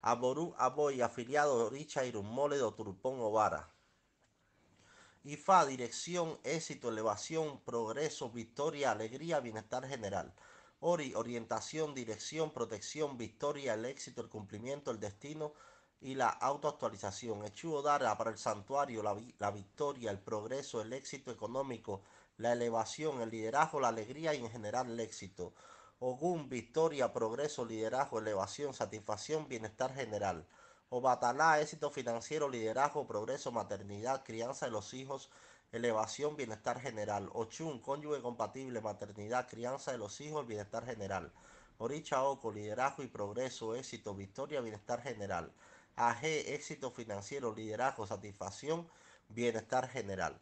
Aború, Aboy, afiliado Richa, Irumole, Turpón, Ovara. IFA, dirección, éxito, elevación, progreso, victoria, alegría, bienestar general. Ori, orientación, dirección, protección, victoria, el éxito, el cumplimiento, el destino y la autoactualización. Echuo Dara para el santuario, la victoria, el progreso, el éxito económico, la elevación, el liderazgo, la alegría y en general el éxito. Ogún, victoria, progreso, liderazgo, elevación, satisfacción, bienestar general. Obatalá, éxito financiero, liderazgo, progreso, maternidad, crianza de los hijos, elevación, bienestar general. Ochun, cónyuge compatible, maternidad, crianza de los hijos, bienestar general. Oricha Oco, liderazgo y progreso, éxito, victoria, bienestar general. AG, éxito financiero, liderazgo, satisfacción, bienestar general.